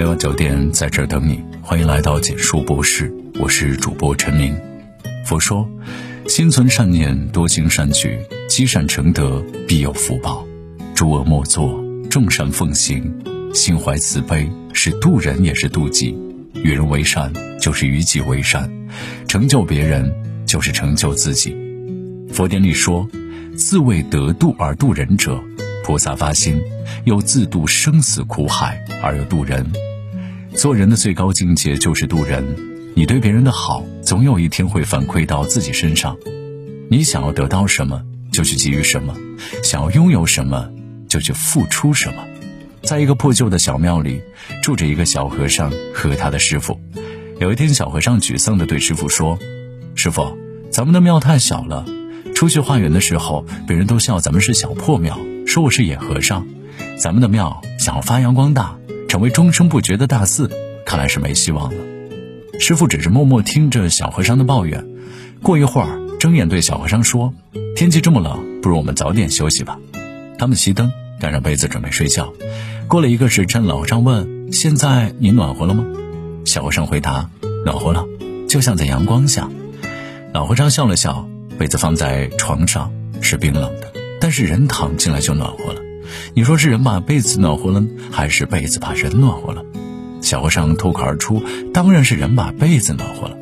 每晚九点在这等你，欢迎来到简书博士，我是主播陈明。佛说，心存善念，多行善举，积善成德，必有福报。诸恶莫作，众善奉行，心怀慈悲，是渡人也是渡己。与人为善，就是与己为善；成就别人，就是成就自己。佛典里说，自为得度而度人者，菩萨发心，又自度生死苦海而又度人。做人的最高境界就是渡人。你对别人的好，总有一天会反馈到自己身上。你想要得到什么，就去给予什么；想要拥有什么，就去付出什么。在一个破旧的小庙里，住着一个小和尚和他的师傅。有一天，小和尚沮丧地对师傅说：“师傅，咱们的庙太小了，出去化缘的时候，别人都笑咱们是小破庙，说我是野和尚。咱们的庙想要发扬光大。”成为终生不绝的大寺，看来是没希望了。师傅只是默默听着小和尚的抱怨，过一会儿，睁眼对小和尚说：“天气这么冷，不如我们早点休息吧。”他们熄灯，盖上被子准备睡觉。过了一个时辰，老和尚问：“现在你暖和了吗？”小和尚回答：“暖和了，就像在阳光下。”老和尚笑了笑，被子放在床上是冰冷的，但是人躺进来就暖和了。你说是人把被子暖和了，还是被子把人暖和了？小和尚脱口而出：“当然是人把被子暖和了。”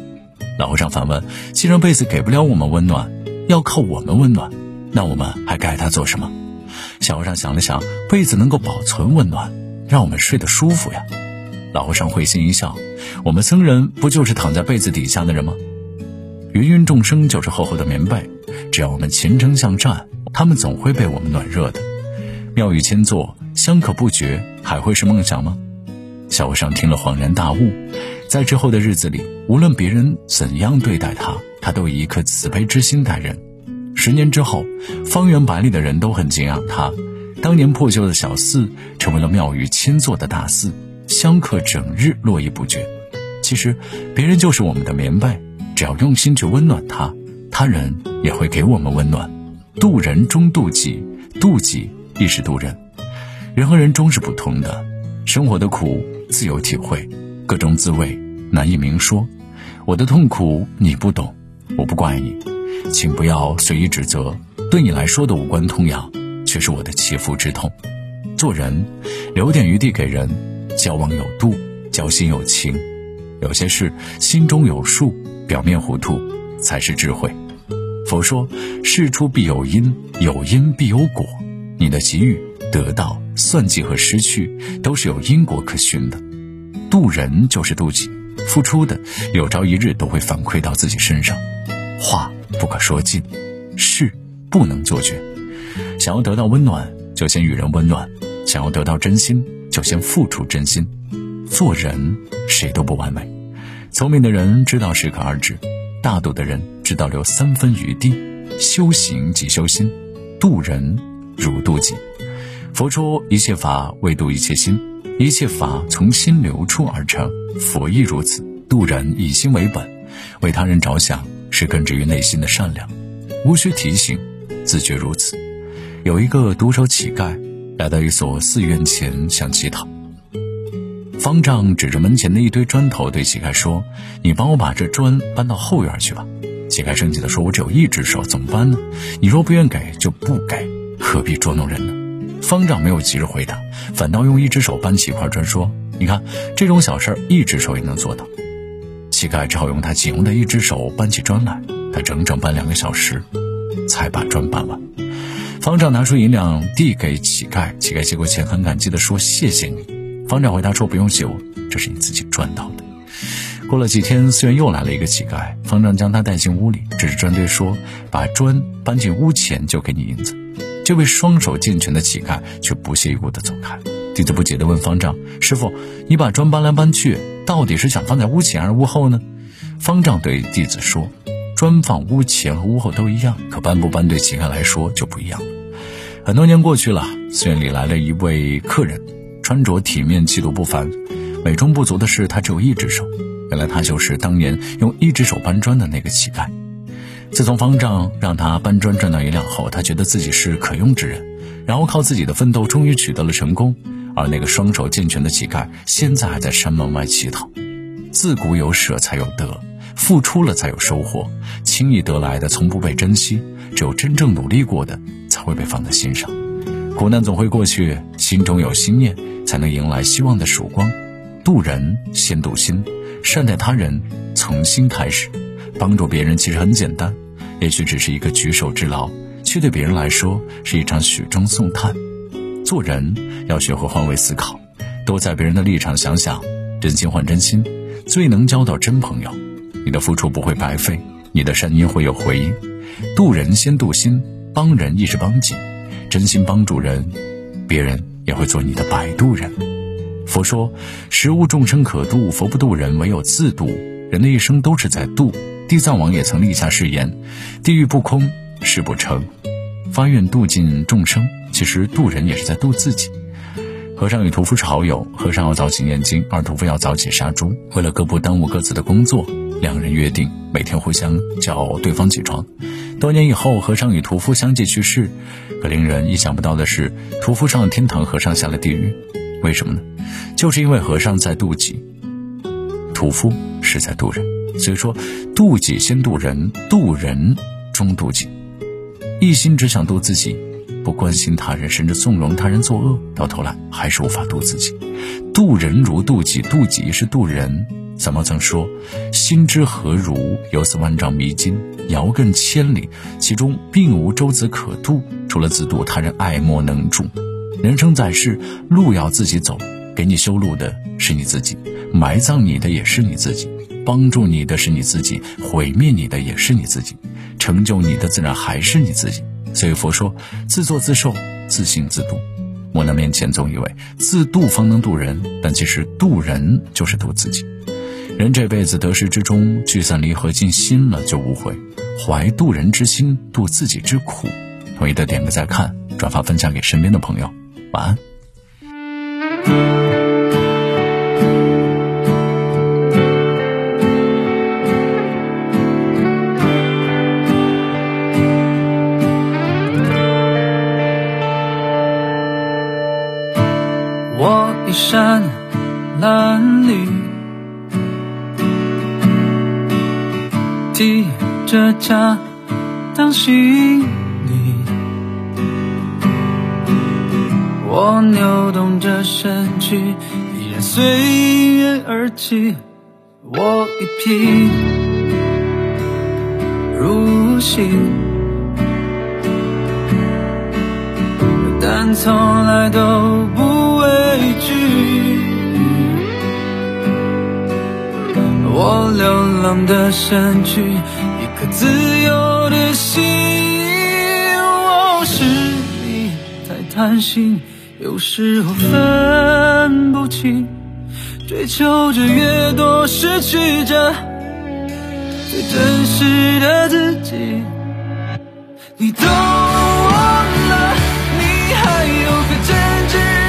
老和尚反问：“既然被子给不了我们温暖，要靠我们温暖，那我们还盖它做什么？”小和尚想了想：“被子能够保存温暖，让我们睡得舒服呀。”老和尚会心一笑：“我们僧人不就是躺在被子底下的人吗？芸芸众生就是厚厚的棉被，只要我们勤诚向善，他们总会被我们暖热的。”妙语千座，香可不绝，还会是梦想吗？小和尚听了恍然大悟，在之后的日子里，无论别人怎样对待他，他都以一颗慈悲之心待人。十年之后，方圆百里的人都很敬仰他。当年破旧的小寺，成为了妙语千座的大寺，香客整日络绎不绝。其实，别人就是我们的棉被，只要用心去温暖他，他人也会给我们温暖。渡人终渡己，渡己。亦是渡人，人和人终是不同的，生活的苦自有体会，各种滋味难以明说。我的痛苦你不懂，我不怪你，请不要随意指责。对你来说的无关痛痒，却是我的切肤之痛。做人，留点余地给人，交往有度，交心有情。有些事心中有数，表面糊涂才是智慧。佛说，事出必有因，有因必有果。你的给予、得到、算计和失去，都是有因果可循的。渡人就是渡己，付出的有朝一日都会反馈到自己身上。话不可说尽，事不能做绝。想要得到温暖，就先与人温暖；想要得到真心，就先付出真心。做人谁都不完美，聪明的人知道适可而止，大度的人知道留三分余地。修行即修心，渡人。如渡己，佛说一切法为度一切心，一切法从心流出而成，佛亦如此。渡人以心为本，为他人着想是根植于内心的善良，无需提醒，自觉如此。有一个独手乞丐来到一所寺院前想乞讨，方丈指着门前的一堆砖头对乞丐说：“你帮我把这砖搬到后院去吧。”乞丐生气地说：“我只有一只手，怎么搬呢？你若不愿给，就不给。”何必捉弄人呢？方丈没有急着回答，反倒用一只手搬起一块砖，说：“你看，这种小事一只手也能做到。”乞丐只好用他仅用的一只手搬起砖来。他整整搬两个小时，才把砖搬完。方丈拿出银两递给乞丐，乞丐接过钱，很感激地说：“谢谢你。”方丈回答说：“不用谢我，这是你自己赚到的。”过了几天，寺院又来了一个乞丐，方丈将他带进屋里，指着砖堆说：“把砖搬进屋前，就给你银子。”这位双手健全的乞丐却不屑一顾地走开。弟子不解地问方丈：“师傅，你把砖搬来搬去，到底是想放在屋前还是屋后呢？”方丈对弟子说：“砖放屋前和屋后都一样，可搬不搬对乞丐来说就不一样了。”很多年过去了，寺院里来了一位客人，穿着体面，气度不凡。美中不足的是，他只有一只手。原来他就是当年用一只手搬砖的那个乞丐。自从方丈让他搬砖赚到银两后，他觉得自己是可用之人，然后靠自己的奋斗，终于取得了成功。而那个双手健全的乞丐，现在还在山门外乞讨。自古有舍才有得，付出了才有收获。轻易得来的从不被珍惜，只有真正努力过的才会被放在心上。苦难总会过去，心中有心念，才能迎来希望的曙光。渡人先渡心，善待他人从心开始。帮助别人其实很简单，也许只是一个举手之劳，却对别人来说是一场雪中送炭。做人要学会换位思考，多在别人的立场想想，真心换真心，最能交到真朋友。你的付出不会白费，你的善因会有回音。渡人先渡心，帮人亦是帮己。真心帮助人，别人也会做你的摆渡人。佛说：“食物众生可渡，佛不渡人，唯有自渡。”人的一生都是在渡。地藏王也曾立下誓言：“地狱不空，誓不成。”发愿度尽众生，其实渡人也是在渡自己。和尚与屠夫是好友，和尚要早起念经，而屠夫要早起杀猪。为了各不耽误各自的工作，两人约定每天互相叫对方起床。多年以后，和尚与屠夫相继去世。可令人意想不到的是，屠夫上了天堂，和尚下了地狱。为什么呢？就是因为和尚在渡己，屠夫是在渡人。所以说，渡己先渡人，渡人终渡己。一心只想渡自己，不关心他人，甚至纵容他人作恶，到头来还是无法渡自己。渡人如渡己，渡己是渡人。三毛曾说：“心之何如？有似万丈迷津，遥亘千里，其中并无舟子可渡，除了自渡，他人爱莫能助。人生在世，路要自己走，给你修路的是你自己，埋葬你的也是你自己，帮助你的是你自己，毁灭你的也是你自己，成就你的自然还是你自己。所以佛说：自作自受，自信自度。我那面前总以为自渡方能渡人，但其实渡人就是渡自己。”人这辈子得失之中，聚散离合尽心了就无悔，怀渡人之心，渡自己之苦。同意的点个再看，转发分享给身边的朋友。晚安。一山蓝绿。提着家当行李，我扭动着身躯，依然随缘而起。我一贫如洗，但从来都不畏惧。我流浪的身躯，一颗自由的心。我是你太贪心，有时候分不清。追求着越多，失去着最真实的自己。你都忘了，你还有个真挚。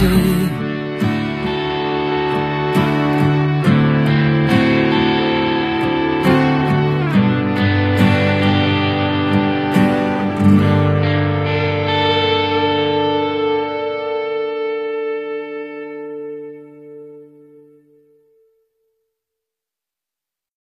谁？